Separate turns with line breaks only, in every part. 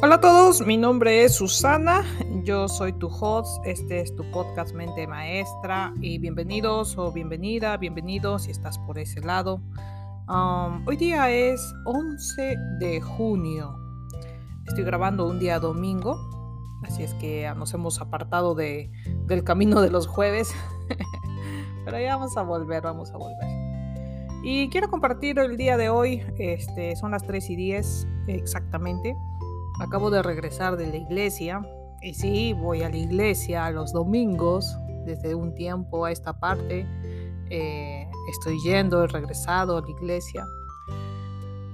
Hola a todos, mi nombre es Susana, yo soy tu host, este es tu podcast Mente Maestra y bienvenidos o bienvenida, bienvenidos si estás por ese lado. Um, hoy día es 11 de junio, estoy grabando un día domingo, así es que nos hemos apartado de, del camino de los jueves, pero ya vamos a volver, vamos a volver. Y quiero compartir el día de hoy, este, son las 3 y 10 exactamente. Acabo de regresar de la iglesia y sí, voy a la iglesia los domingos desde un tiempo a esta parte. Eh, estoy yendo, he regresado a la iglesia.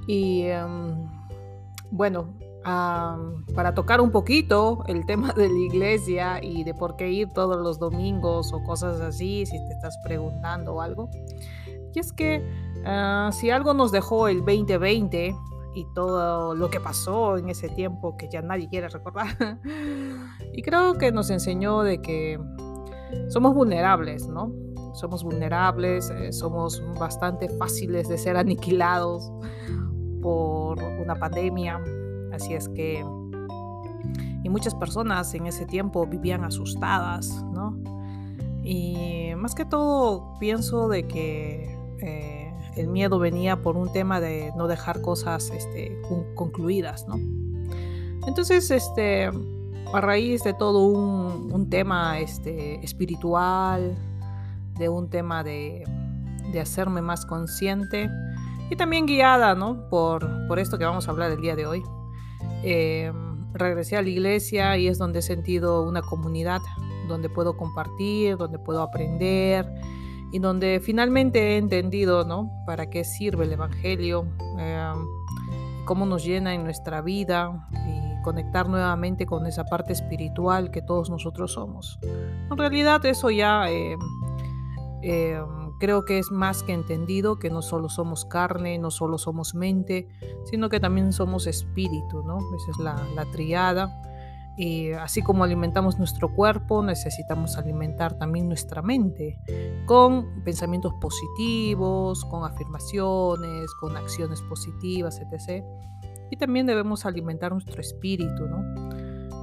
Y em, bueno, para tocar un poquito el tema de la iglesia y de por qué ir todos los domingos o cosas así, si te estás preguntando algo. Y es que ah, si algo nos dejó el 2020, y todo lo que pasó en ese tiempo que ya nadie quiere recordar. y creo que nos enseñó de que somos vulnerables, ¿no? Somos vulnerables, eh, somos bastante fáciles de ser aniquilados por una pandemia. Así es que... Y muchas personas en ese tiempo vivían asustadas, ¿no? Y más que todo pienso de que... Eh, el miedo venía por un tema de no dejar cosas este, concluidas, ¿no? Entonces, este, a raíz de todo un, tema este, espiritual, de un tema de, hacerme más consciente y también guiada, ¿no? Por, por esto que vamos a hablar el día de hoy. Eh, regresé a la iglesia y es donde he sentido una comunidad, donde puedo compartir, donde puedo aprender, y donde finalmente he entendido, ¿no? Para qué sirve el Evangelio, em, cómo nos llena en nuestra vida y conectar nuevamente con esa parte espiritual que todos nosotros somos. En realidad eso ya em, em, creo que es más que entendido, que no solo somos carne, no solo somos mente, sino que también somos espíritu, ¿no? Esa es la, la triada y así como alimentamos nuestro cuerpo, necesitamos alimentar también nuestra mente con pensamientos positivos, con afirmaciones, con acciones positivas, etc. Y también debemos alimentar nuestro espíritu, ¿no?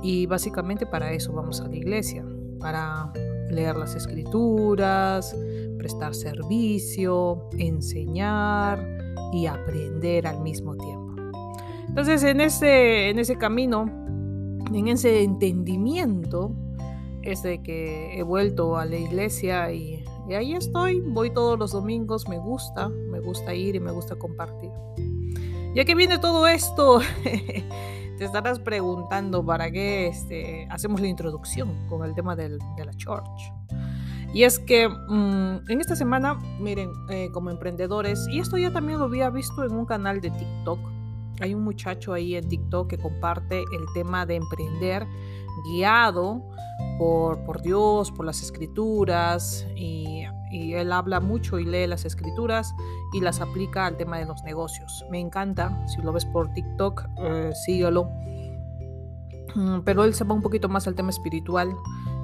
Y básicamente para eso vamos a la iglesia, para leer las escrituras, prestar servicio, enseñar y aprender al mismo tiempo. Entonces, en ese, en ese camino en ese entendimiento es de que he vuelto a la iglesia y, ahí estoy, voy todos los domingos, me gusta, me gusta ir y me gusta compartir. Ya que viene todo esto, te estarás preguntando para qué este, hacemos la introducción con el tema del, de la church. Y es que mm, en esta semana, miren, eh, como emprendedores, y esto ya también lo había visto en un canal de TikTok, hay un muchacho ahí en TikTok que comparte el tema de emprender guiado por, por Dios, por las escrituras y, él habla mucho y lee las escrituras y las aplica al tema de los negocios. Me encanta, si lo ves por TikTok, eh, síguelo. Mm, pero él se va un poquito más al tema espiritual.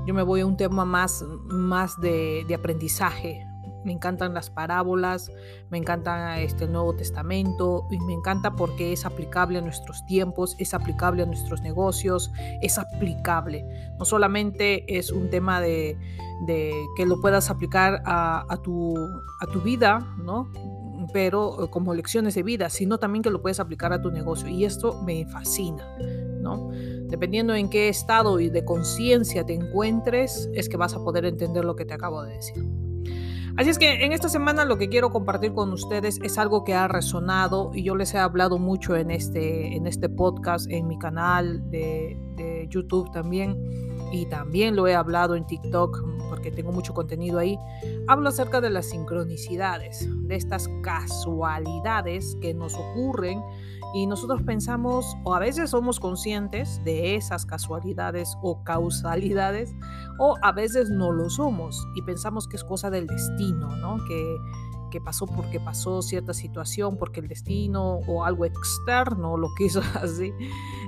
Yo me voy a un tema más, más de, de aprendizaje, me encantan las parábolas, me encanta este, Nuevo Testamento y me encanta porque es aplicable a nuestros tiempos, es aplicable a nuestros negocios, es aplicable. No solamente es un tema de, que lo puedas aplicar a, tu, a tu vida, ¿no? pero eh, como lecciones de vida, sino también que lo puedes aplicar a tu negocio. Y esto me fascina, ¿no? Dependiendo en qué estado y de conciencia te encuentres, es que vas a poder entender lo que te acabo de decir. Así es que en esta semana lo que quiero compartir con ustedes es algo que ha resonado y yo les he hablado mucho en este, en este podcast, en mi canal de, de YouTube también y también lo he hablado en TikTok porque tengo mucho contenido ahí. Hablo acerca de las sincronicidades, de estas casualidades que nos ocurren y nosotros pensamos o a veces somos conscientes de esas casualidades o causalidades o a veces no lo somos y pensamos que es cosa del destino, ¿no? Que, que pasó porque pasó cierta situación, porque el destino o algo externo lo quiso así.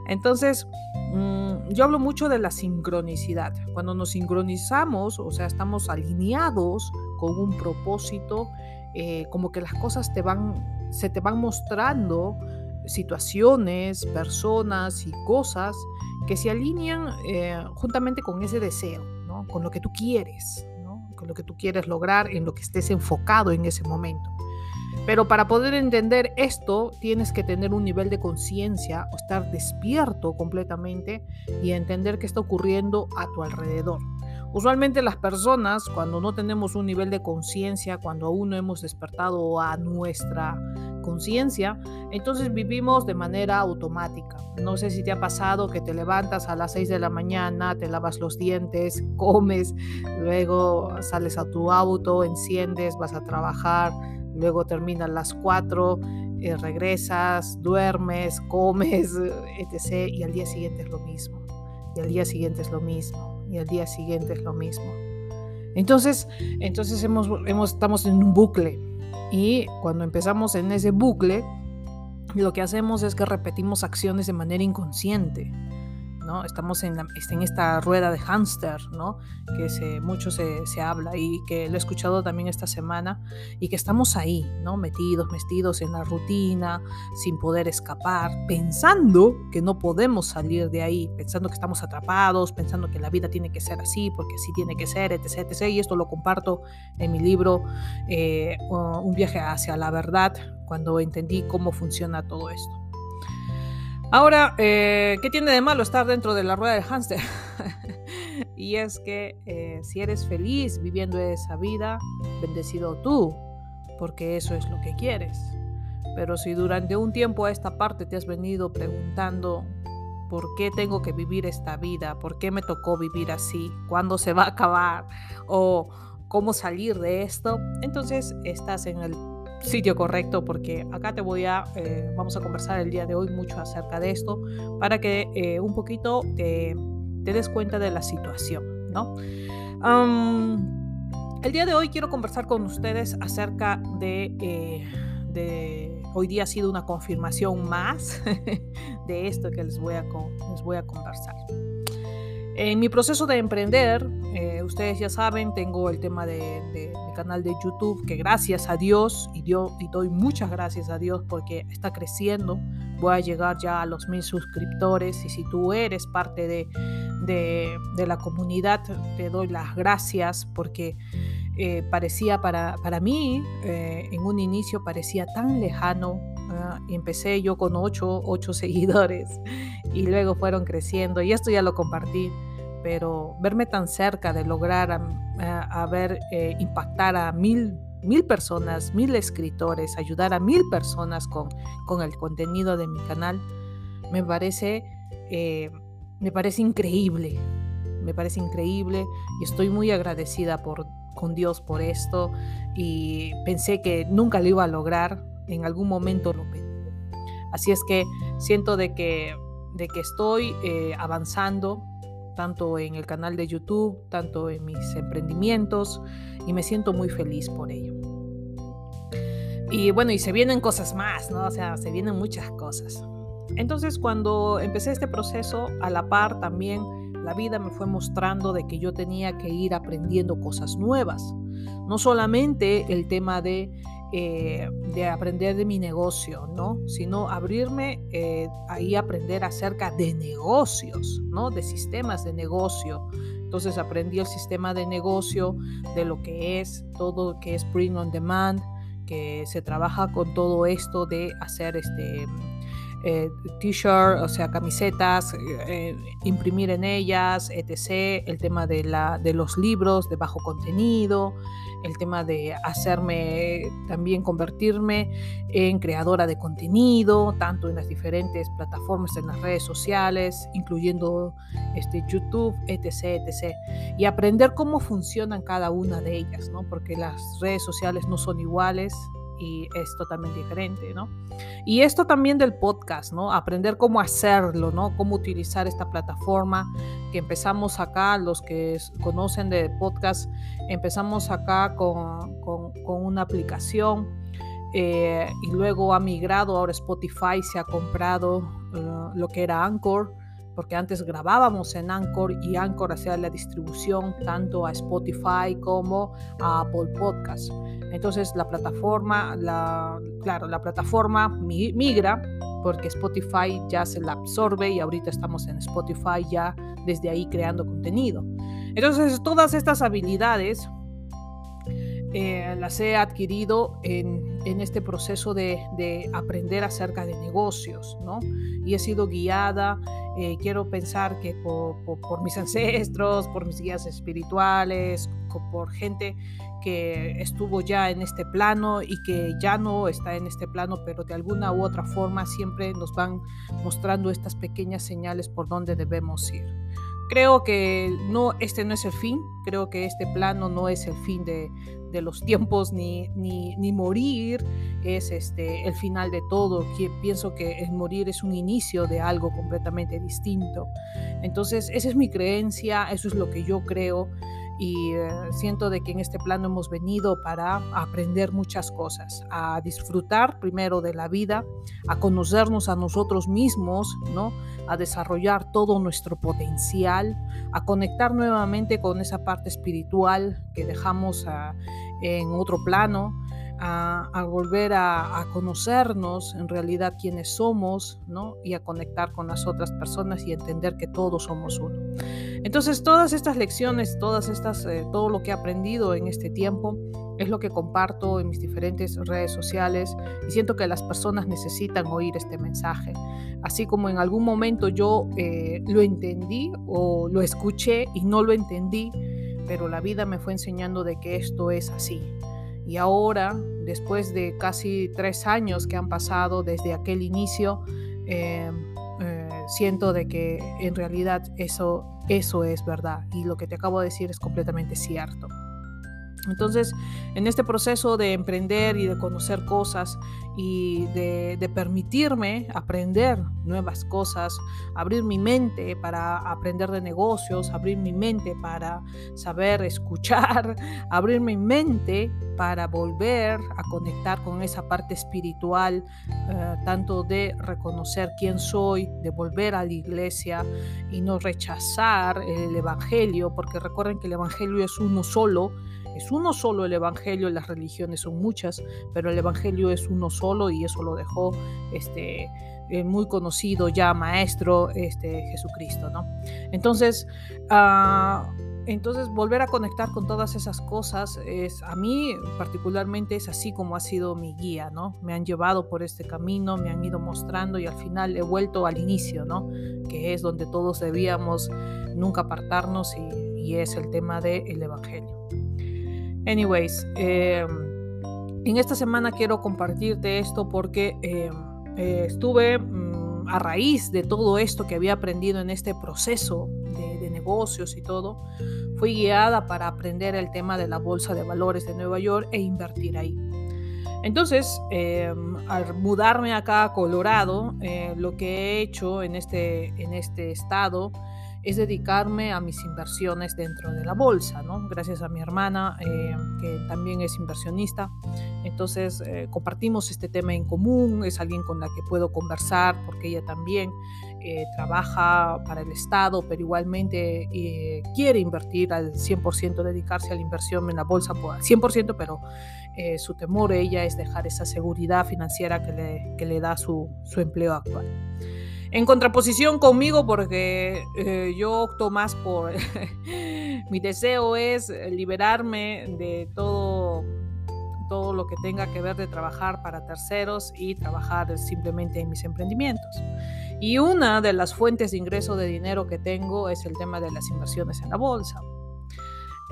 Entonces, mm, yo hablo mucho de la sincronicidad. Cuando nos sincronizamos, o sea, estamos alineados con un propósito, eh, como que las cosas te van, se te van mostrando situaciones, personas y cosas que se alinean eh, juntamente con ese deseo, ¿no? con lo que tú quieres. Lo que tú quieres lograr, en lo que estés enfocado en ese momento. Pero para poder entender esto, tienes que tener un nivel de conciencia o estar despierto completamente y entender qué está ocurriendo a tu alrededor. Usualmente las personas, cuando no tenemos un nivel de conciencia, cuando aún no hemos despertado a nuestra conciencia, entonces vivimos de manera automática. No sé si te ha pasado que te levantas a las 6 de la mañana, te lavas los dientes, comes, luego sales a tu auto, enciendes, vas a trabajar, luego terminan las 4, eh, regresas, duermes, comes, etc. Y al día siguiente es lo mismo. Y al día siguiente es lo mismo y al día siguiente es lo mismo. Entonces, entonces estamos en un bucle y cuando empezamos en ese bucle, lo que hacemos es que repetimos acciones de manera inconsciente. Estamos en, en esta rueda de hámster, ¿no? Que se, mucho se, habla y que lo he escuchado también esta semana y que estamos ahí, ¿no? Metidos, metidos en la rutina, sin poder escapar, pensando que no podemos salir de ahí, pensando que estamos atrapados, pensando que la vida tiene que ser así, porque así tiene que ser, etc. etc. Y esto lo comparto en mi libro eh, Un viaje hacia la verdad, cuando entendí cómo funciona todo esto. Ahora, eh, ¿qué tiene de malo estar dentro de la rueda del hámster? y es que eh, si eres feliz viviendo esa vida, bendecido tú, porque eso es lo que quieres. Pero si durante un tiempo a esta parte te has venido preguntando por qué tengo que vivir esta vida, por qué me tocó vivir así, cuándo se va a acabar o cómo salir de esto, entonces estás en el sitio correcto porque acá te voy a, eh, vamos a conversar el día de hoy mucho acerca de esto para que eh, un poquito te, des cuenta de la situación, ¿no? el día de hoy quiero conversar con ustedes acerca de, eh, de, hoy día ha sido una confirmación más de esto que les voy a, les voy a conversar. En mi proceso de emprender, eh, ustedes ya saben, tengo el tema de, mi canal de YouTube, que gracias a Dios, y, doy muchas gracias a Dios porque está creciendo, voy a llegar ya a los mil suscriptores, y si tú eres parte de, la comunidad, te doy las gracias porque eh, parecía para, mí, eh, en un inicio parecía tan lejano, y empecé yo con ocho, ocho seguidores y luego fueron creciendo y esto ya lo compartí pero verme tan cerca de lograr a, ver eh, impactar a mil, mil personas, mil escritores, ayudar a mil personas con, con el contenido de mi canal, me parece, eh, me parece increíble, me parece increíble y estoy muy agradecida por, con Dios por esto y pensé que nunca lo iba a lograr, en algún momento lo pensé. Así es que siento de que, de que estoy eh, avanzando, tanto en el canal de YouTube, tanto en mis emprendimientos y me siento muy feliz por ello. Y bueno, y se vienen cosas más, ¿no? O sea, se vienen muchas cosas. Entonces, cuando empecé este proceso, a la par también la vida me fue mostrando de que yo tenía que ir aprendiendo cosas nuevas. No solamente el tema de eh, de aprender de mi negocio, ¿no? Sino abrirme eh, ahí aprender acerca de negocios, ¿no? De sistemas de negocio. Entonces aprendí el sistema de negocio, de lo que es todo lo que es Bring on Demand, que se trabaja con todo esto de hacer este eh, t-shirt, o sea, camisetas, eh, imprimir en ellas, etc. El tema de, la, de los libros de bajo contenido, el tema de hacerme también convertirme en creadora de contenido, tanto en las diferentes plataformas, en las redes sociales, incluyendo este, YouTube, etc, etc. Y aprender cómo funcionan cada una de ellas, ¿no? Porque las redes sociales no son iguales, y es totalmente diferente, ¿no? Y esto también del podcast, ¿no? Aprender cómo hacerlo, ¿no? Cómo utilizar esta plataforma que empezamos acá, los que conocen de podcast, empezamos acá con, con, una aplicación eh, y luego ha migrado, ahora Spotify se ha comprado eh, lo que era Anchor porque antes grabábamos en Anchor y Anchor hacía la distribución tanto a Spotify como a Apple Podcast. Entonces la plataforma, la, claro, la plataforma migra porque Spotify ya se la absorbe y ahorita estamos en Spotify ya desde ahí creando contenido. Entonces, todas estas habilidades eh, las he adquirido en, este proceso de, aprender acerca de negocios, ¿no? Y he sido guiada, eh, quiero pensar que por, mis ancestros, por mis guías espirituales, por gente que estuvo ya en este plano y que ya no está en este plano, pero de alguna u otra forma siempre nos van mostrando estas pequeñas señales por donde debemos ir. Creo que no, este no es el fin, creo que este plano no es el fin de, los tiempos ni, ni, morir es este, el final de todo. Pienso que morir es un inicio de algo completamente distinto. Entonces, esa es mi creencia, eso es lo que yo creo y eh, siento de que en este plano hemos venido para aprender muchas cosas, a disfrutar primero de la vida, a conocernos a nosotros mismos, ¿no? a desarrollar todo nuestro potencial, a conectar nuevamente con esa parte espiritual que dejamos ah, en otro plano, a, volver a, conocernos en realidad quiénes somos, ¿no? Y a conectar con las otras personas y entender que todos somos uno. Entonces, todas estas lecciones, todas estas, eh, todo lo que he aprendido en este tiempo es lo que comparto en mis diferentes redes sociales y siento que las personas necesitan oír este mensaje. Así como en algún momento yo eh, lo entendí o lo escuché y no lo entendí, pero la vida me fue enseñando de que esto es así. Y ahora, después de casi tres años que han pasado desde aquel inicio, eh, siento de que en realidad eso, eso es verdad y lo que te acabo de decir es completamente cierto. Entonces, en este proceso de emprender y de conocer cosas y de, permitirme aprender nuevas cosas, abrir mi mente para aprender de negocios, abrir mi mente para saber escuchar, abrir mi mente para volver a conectar con esa parte espiritual, eh, tanto de reconocer quién soy, de volver a la iglesia y no rechazar el Evangelio, porque recuerden que el Evangelio es uno solo es uno solo el Evangelio, las religiones son muchas, pero el Evangelio es uno solo y eso lo dejó este, el muy conocido ya maestro este, Jesucristo, ¿no? Entonces, ah, entonces volver a conectar con todas esas cosas es a mí particularmente es así como ha sido mi guía, ¿no? Me han llevado por este camino, me han ido mostrando y al final he vuelto al inicio, ¿no? Que es donde todos debíamos nunca apartarnos y, es el tema del Evangelio. Anyways, em, en esta semana quiero compartirte esto porque em, eh, estuve mm, a raíz de todo esto que había aprendido en este proceso de, negocios y todo, fui guiada para aprender el tema de la bolsa de valores de Nueva York e invertir ahí. Entonces, em, al mudarme acá a Colorado, eh, lo que he hecho en este, en este estado es dedicarme a mis inversiones dentro de la bolsa, ¿no? Gracias a mi hermana, eh, que también es inversionista. Entonces, eh, compartimos este tema en común, es alguien con la que puedo conversar porque ella también eh, trabaja para el Estado, pero igualmente quiere invertir al 100%, dedicarse a la inversión en la bolsa al 100%, pero su temor ella es dejar esa seguridad financiera que le, que le da su, su empleo actual. En contraposición conmigo, porque eh, yo opto más por, mi deseo es liberarme de todo, todo lo que tenga que ver de trabajar para terceros y trabajar simplemente en mis emprendimientos. Y una de las fuentes de ingreso de dinero que tengo es el tema de las inversiones en la bolsa.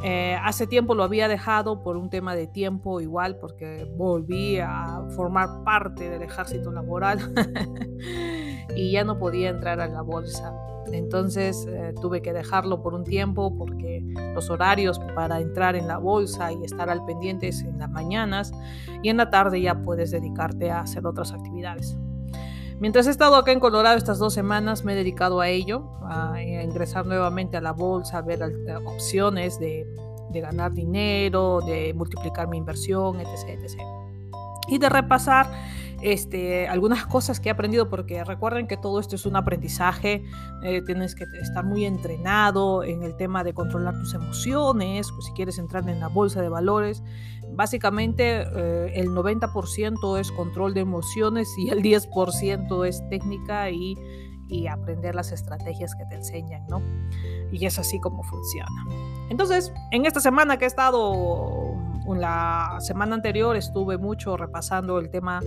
Eh, hace tiempo lo había dejado por un tema de tiempo igual, porque volví a formar parte del ejército laboral. y ya no podía entrar a la bolsa. Entonces eh, tuve que dejarlo por un tiempo porque los horarios para entrar en la bolsa y estar al pendiente es en las mañanas y en la tarde ya puedes dedicarte a hacer otras actividades. Mientras he estado acá en Colorado estas dos semanas me he dedicado a ello, a, ingresar nuevamente a la bolsa, a ver opciones de, de ganar dinero, de multiplicar mi inversión, etc. etc. Y de repasar este, algunas cosas que he aprendido, porque recuerden que todo esto es un aprendizaje, eh, tienes que estar muy entrenado en el tema de controlar tus emociones, pues si quieres entrar en la bolsa de valores, básicamente eh, el 90% es control de emociones y el 10% es técnica y, y aprender las estrategias que te enseñan, ¿no? Y es así como funciona. Entonces, en esta semana que he estado la semana anterior estuve mucho repasando el tema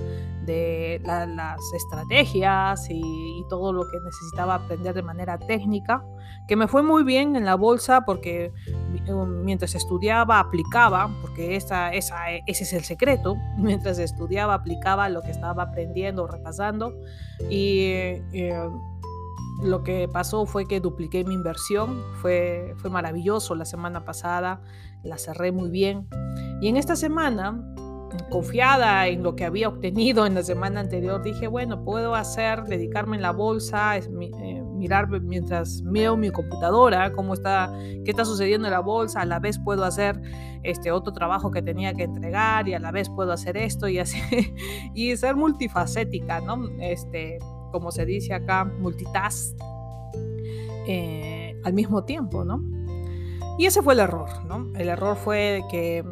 de las estrategias y, todo lo que necesitaba aprender de manera técnica, que me fue muy bien en la bolsa porque um, mientras estudiaba aplicaba, porque esa, esa, ese es el secreto, mientras estudiaba aplicaba lo que estaba aprendiendo, repasando y... Eh, lo que pasó fue que dupliqué mi inversión, fue, fue maravilloso la semana pasada, la cerré muy bien. Y en esta semana, confiada en lo que había obtenido en la semana anterior, dije, bueno, puedo hacer, dedicarme en la bolsa, eh, mirar mientras miro mi computadora, cómo está, qué está sucediendo en la bolsa, a la vez puedo hacer este otro trabajo que tenía que entregar y a la vez puedo hacer esto y así, y ser multifacética, ¿no? Este, como se dice acá, multitask eh, al mismo tiempo, ¿no? Y ese fue el error, ¿no? El error fue que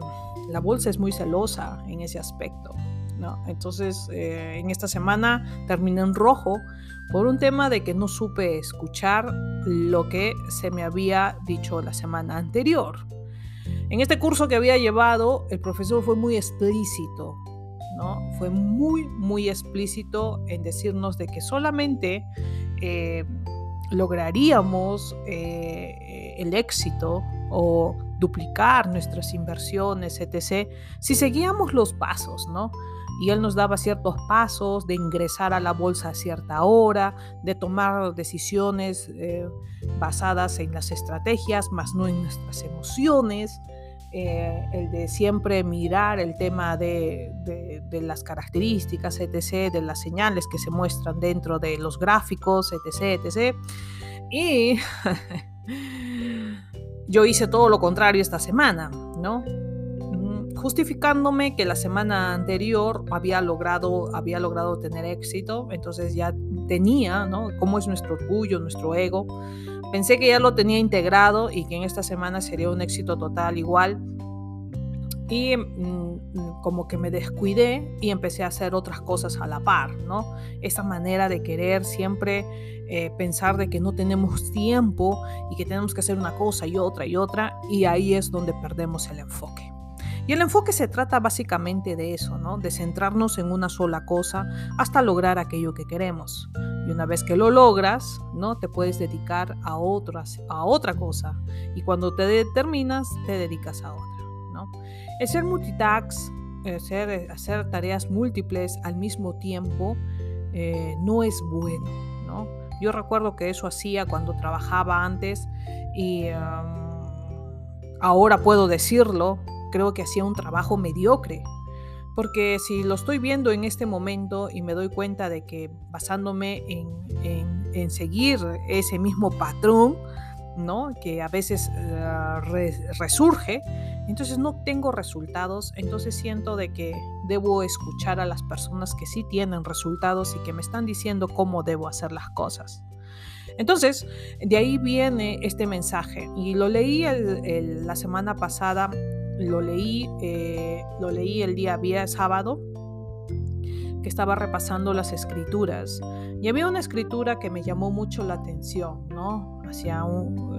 la bolsa es muy celosa en ese aspecto, ¿no? Entonces, eh, en esta semana terminé en rojo por un tema de que no supe escuchar lo que se me había dicho la semana anterior. En este curso que había llevado, el profesor fue muy explícito, ¿no? Fue muy, muy explícito en decirnos de que solamente eh, lograríamos eh, el éxito o duplicar nuestras inversiones, etc., si seguíamos los pasos, ¿no? Y él nos daba ciertos pasos de ingresar a la bolsa a cierta hora, de tomar decisiones eh, basadas en las estrategias, más no en nuestras emociones. Eh, el de siempre mirar el tema de, de, las características, etc., de las señales que se muestran dentro de los gráficos, etc., etc. Y yo hice todo lo contrario esta semana, ¿no? Mm, justificándome que la semana anterior había logrado, había logrado tener éxito, entonces ya tenía, ¿no? Cómo es nuestro orgullo, nuestro ego. Pensé que ya lo tenía integrado y que en esta semana sería un éxito total igual. Y mm, como que me descuidé y empecé a hacer otras cosas a la par, ¿no? Esa manera de querer siempre eh, pensar de que no tenemos tiempo y que tenemos que hacer una cosa y otra y otra, y ahí es donde perdemos el enfoque. Y el enfoque se trata básicamente de eso, ¿no? De centrarnos en una sola cosa hasta lograr aquello que queremos. Y una vez que lo logras, ¿no? Te puedes dedicar a otras, a otra cosa. Y cuando te determinas, te dedicas a otra. El ser multitask, hacer tareas múltiples al mismo tiempo, eh, no es bueno, ¿no? Yo recuerdo que eso hacía cuando trabajaba antes y ahora puedo decirlo, creo que hacía un trabajo mediocre. Porque si lo estoy viendo en este momento y me doy cuenta de que basándome en, seguir ese mismo patrón, ¿no? que a veces eh, resurge, entonces no tengo resultados, entonces siento de que debo escuchar a las personas que sí tienen resultados y que me están diciendo cómo debo hacer las cosas. Entonces, de ahí viene este mensaje y lo leí la semana pasada lo leí, eh, lo leí el día viernes sábado, que estaba repasando las escrituras. Y había una escritura que me llamó mucho la atención, ¿no?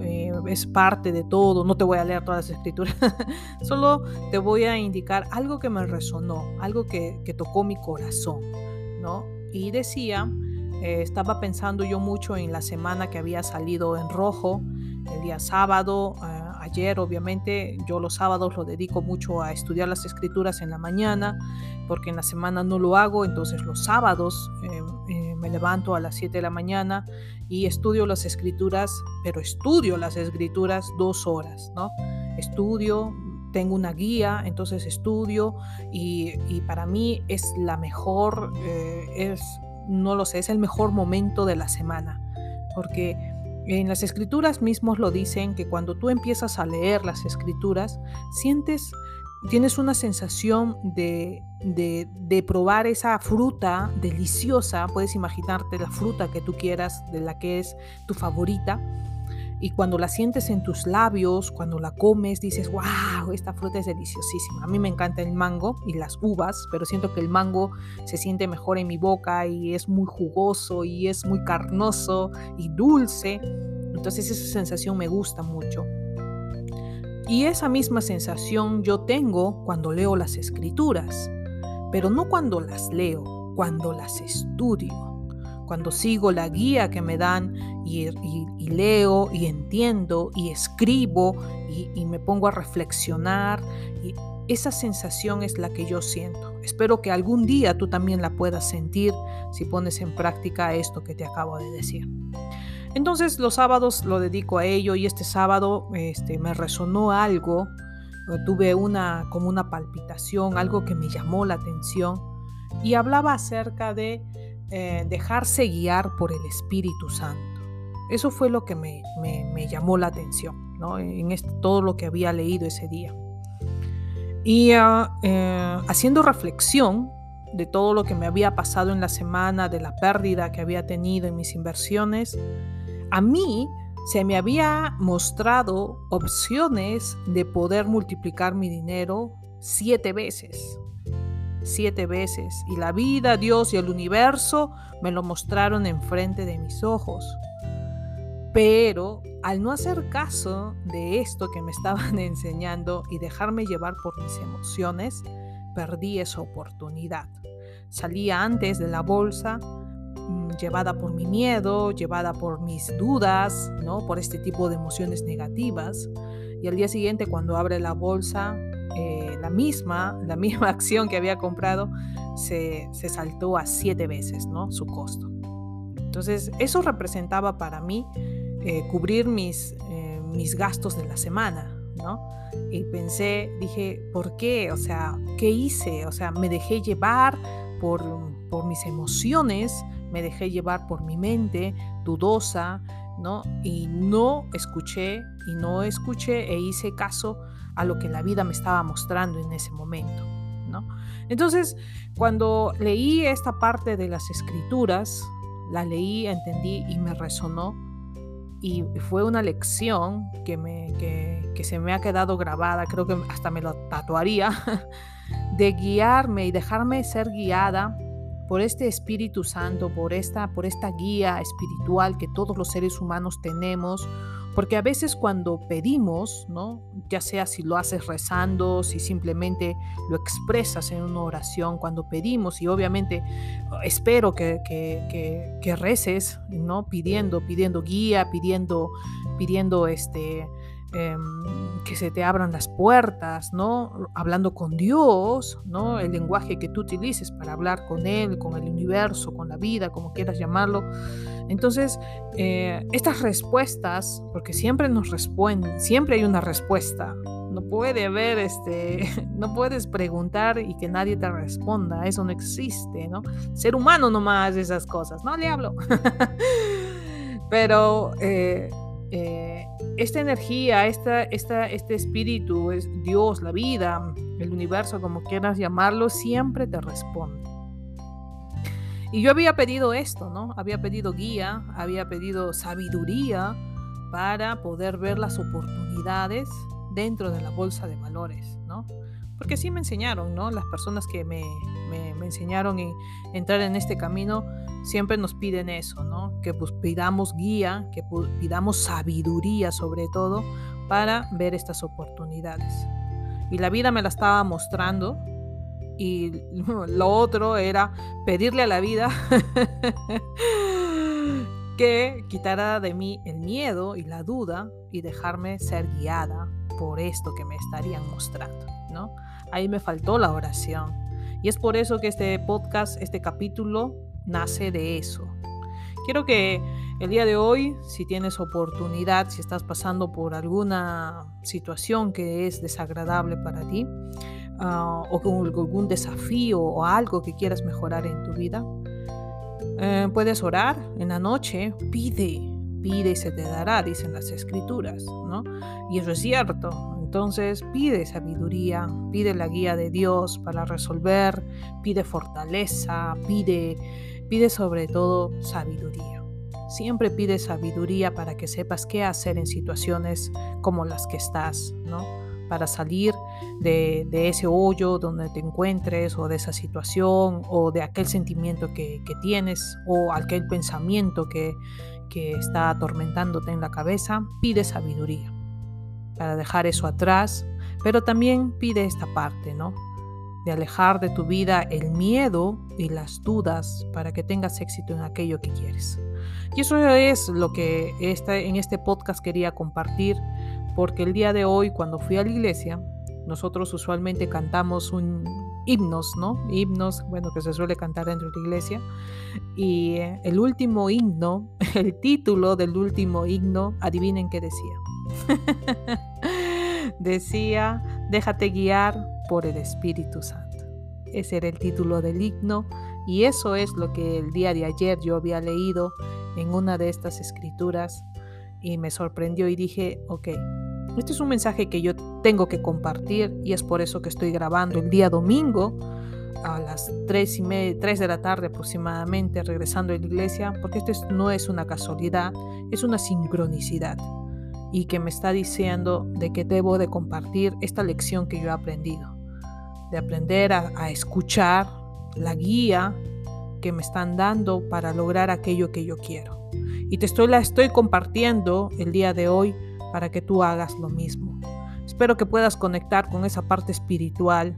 Eh, es parte de todo, no te voy a leer todas las escrituras, solo te voy a indicar algo que me resonó, algo que, que tocó mi corazón, ¿no? Y decía, eh, estaba pensando yo mucho en la semana que había salido en rojo, el día sábado, ayer, obviamente, yo los sábados lo dedico mucho a estudiar las escrituras en la mañana, porque en la semana no lo hago, entonces los sábados eh, eh, me levanto a las 7 de la mañana y estudio las escrituras, pero estudio las escrituras dos horas, ¿no? Estudio, tengo una guía, entonces estudio y, para mí es la mejor, eh, es, no lo sé, es el mejor momento de la semana, porque en las escrituras mismos lo dicen que cuando tú empiezas a leer las escrituras, sientes, tienes una sensación de, de, probar esa fruta deliciosa, puedes imaginarte la fruta que tú quieras, de la que es tu favorita, y cuando la sientes en tus labios, cuando la comes, dices, wow, esta fruta es deliciosísima. A mí me encanta el mango y las uvas, pero siento que el mango se siente mejor en mi boca y es muy jugoso y es muy carnoso y dulce. Entonces esa sensación me gusta mucho. Y esa misma sensación yo tengo cuando leo las escrituras, pero no cuando las leo, cuando las estudio cuando sigo la guía que me dan y, leo y entiendo y escribo y, me pongo a reflexionar, y esa sensación es la que yo siento. Espero que algún día tú también la puedas sentir si pones en práctica esto que te acabo de decir. Entonces los sábados lo dedico a ello y este sábado este, me resonó algo, tuve una como una palpitación, algo que me llamó la atención y hablaba acerca de eh, dejarse guiar por el Espíritu Santo. Eso fue lo que me, llamó la atención en todo lo que había leído ese día. Y ah, eh, haciendo reflexión de todo lo que me había pasado en la semana, de la pérdida que había tenido en mis inversiones, a mí se me había mostrado opciones de poder multiplicar mi dinero siete veces siete veces y la vida, Dios y el universo me lo mostraron enfrente de mis ojos. Pero al no hacer caso de esto que me estaban enseñando y dejarme llevar por mis emociones, perdí esa oportunidad. Salía antes de la bolsa, mm, llevada por mi miedo, llevada por mis dudas, ¿no? por este tipo de emociones negativas. Y al día siguiente, cuando abre la bolsa, eh, la misma, la misma acción que había comprado se, saltó a siete veces ¿no? su costo. Entonces, eso representaba para mí eh, cubrir mis, eh, mis gastos de la semana, ¿no? Y pensé, dije, ¿por qué? O sea, ¿qué hice? O sea, me dejé llevar por, por mis emociones, me dejé llevar por mi mente dudosa, ¿no? Y no escuché, y no escuché e hice caso a lo que la vida me estaba mostrando en ese momento. ¿no? Entonces, cuando leí esta parte de las escrituras, la leí, entendí y me resonó. Y fue una lección que, me, que, que se me ha quedado grabada, creo que hasta me lo tatuaría, de guiarme y dejarme ser guiada por este Espíritu Santo, por esta, por esta guía espiritual que todos los seres humanos tenemos, porque a veces cuando pedimos, ¿no? ya sea si lo haces rezando, si simplemente lo expresas en una oración, cuando pedimos, y obviamente espero que, que, que, reces, ¿no? pidiendo, pidiendo guía, pidiendo, pidiendo este, Em, que se te abran las puertas, ¿no? Hablando con Dios, ¿no? El lenguaje que tú utilices para hablar con Él, con el universo, con la vida, como quieras llamarlo. Entonces, eh, estas respuestas, porque siempre nos responden, siempre hay una respuesta. No puede haber, este, no puedes preguntar y que nadie te responda. Eso no existe, ¿no? Ser humano nomás esas cosas. No le hablo. Pero eh, eh, esta energía, esta, esta, este espíritu, es Dios, la vida, el universo, como quieras llamarlo, siempre te responde. Y yo había pedido esto, ¿no? Había pedido guía, había pedido sabiduría para poder ver las oportunidades dentro de la bolsa de valores, ¿no? Porque sí me enseñaron, ¿no? Las personas que me, me, enseñaron a entrar en este camino siempre nos piden eso, ¿no? Que pues pidamos guía, que pidamos sabiduría sobre todo para ver estas oportunidades. Y la vida me la estaba mostrando y lo otro era pedirle a la vida que quitara de mí el miedo y la duda y dejarme ser guiada por esto que me estarían mostrando, ¿no? Ahí me faltó la oración. Y es por eso que este podcast, este capítulo, nace de eso. Quiero que el día de hoy, si tienes oportunidad, si estás pasando por alguna situación que es desagradable para ti, ah, o con algún desafío o algo que quieras mejorar en tu vida, eh, puedes orar en la noche, pide, pide y se te dará, dicen las escrituras, ¿no? Y eso es cierto. Entonces pide sabiduría, pide la guía de Dios para resolver, pide fortaleza, pide Pide sobre todo sabiduría. siempre pide sabiduría para que sepas qué hacer en situaciones como las que estás, ¿no? Para salir de, ese hoyo donde te encuentres o de esa situación o de aquel sentimiento que, tienes o aquel pensamiento que, está atormentándote en la cabeza, pide sabiduría para dejar eso atrás, pero también pide esta parte, ¿no? De alejar de tu vida el miedo y las dudas para que tengas éxito en aquello que quieres. Y eso es lo que en este podcast quería compartir, porque el día de hoy, cuando fui a la iglesia, nosotros usualmente cantamos un himnos, ¿no? Himnos, bueno, que se suele cantar dentro de la iglesia. Y eh, el último himno, el título del último himno, adivinen qué decía. Decía, déjate guiar por el Espíritu Santo. Ese era el título del himno y eso es lo que el día de ayer yo había leído en una de estas escrituras y me sorprendió y dije, ok, este es un mensaje que yo tengo que compartir y es por eso que estoy grabando el día domingo a las 3, y media, 3 de la tarde aproximadamente regresando a la iglesia, porque esto no es una casualidad, es una sincronicidad y que me está diciendo de que debo de compartir esta lección que yo he aprendido, de aprender a, escuchar la guía que me están dando para lograr aquello que yo quiero. Y te estoy, la estoy compartiendo el día de hoy para que tú hagas lo mismo. Espero que puedas conectar con esa parte espiritual.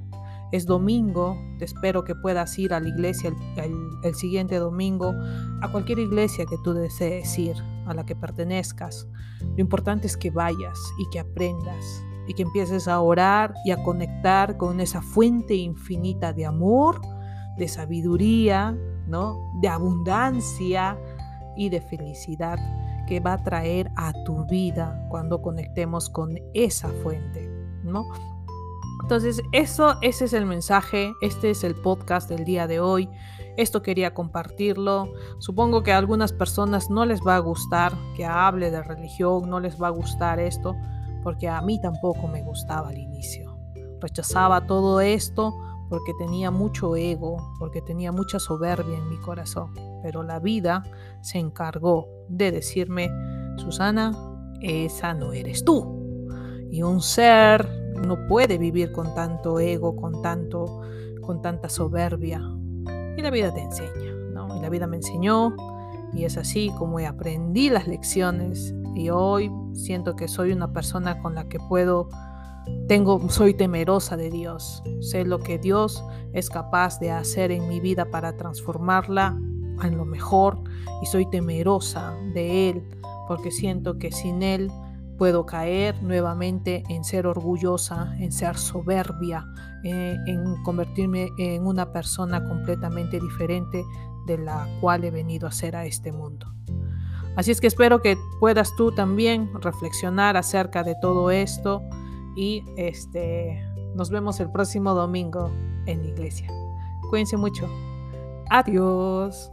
Es domingo, te espero que puedas ir a la iglesia el siguiente domingo, a cualquier iglesia que tú desees ir a la que pertenezcas. Lo importante es que vayas y que aprendas y que empieces a orar y a conectar con esa fuente infinita de amor, de sabiduría, ¿no? de abundancia y de felicidad va a traer a tu vida cuando conectemos con esa fuente, ¿no? Entonces, eso, ese es el mensaje, este es el podcast del día de hoy. Esto quería compartirlo. Supongo que a algunas personas no les va a gustar que hable de religión, no les va a gustar esto, porque a mí tampoco me gustaba al inicio. Rechazaba todo esto porque tenía mucho ego, porque tenía mucha soberbia en mi corazón. Pero la vida se encargó de decirme, Susana, esa no eres tú. Y un ser no puede vivir con tanto ego, con tanto con tanta soberbia, y la vida te enseña, ¿no? Y la vida me enseñó y es así como aprendí las lecciones y hoy siento que soy una persona con la que puedo tengo soy temerosa de Dios. Sé lo que Dios es capaz de hacer en mi vida para transformarla en lo mejor y soy temerosa de él porque siento que sin él puedo caer nuevamente en ser orgullosa, en ser soberbia, eh, en convertirme en una persona completamente diferente de la cual he venido a ser a este mundo. Así es que espero que puedas tú también reflexionar acerca de todo esto y este nos vemos el próximo domingo en la iglesia. Cuídense mucho. Adiós.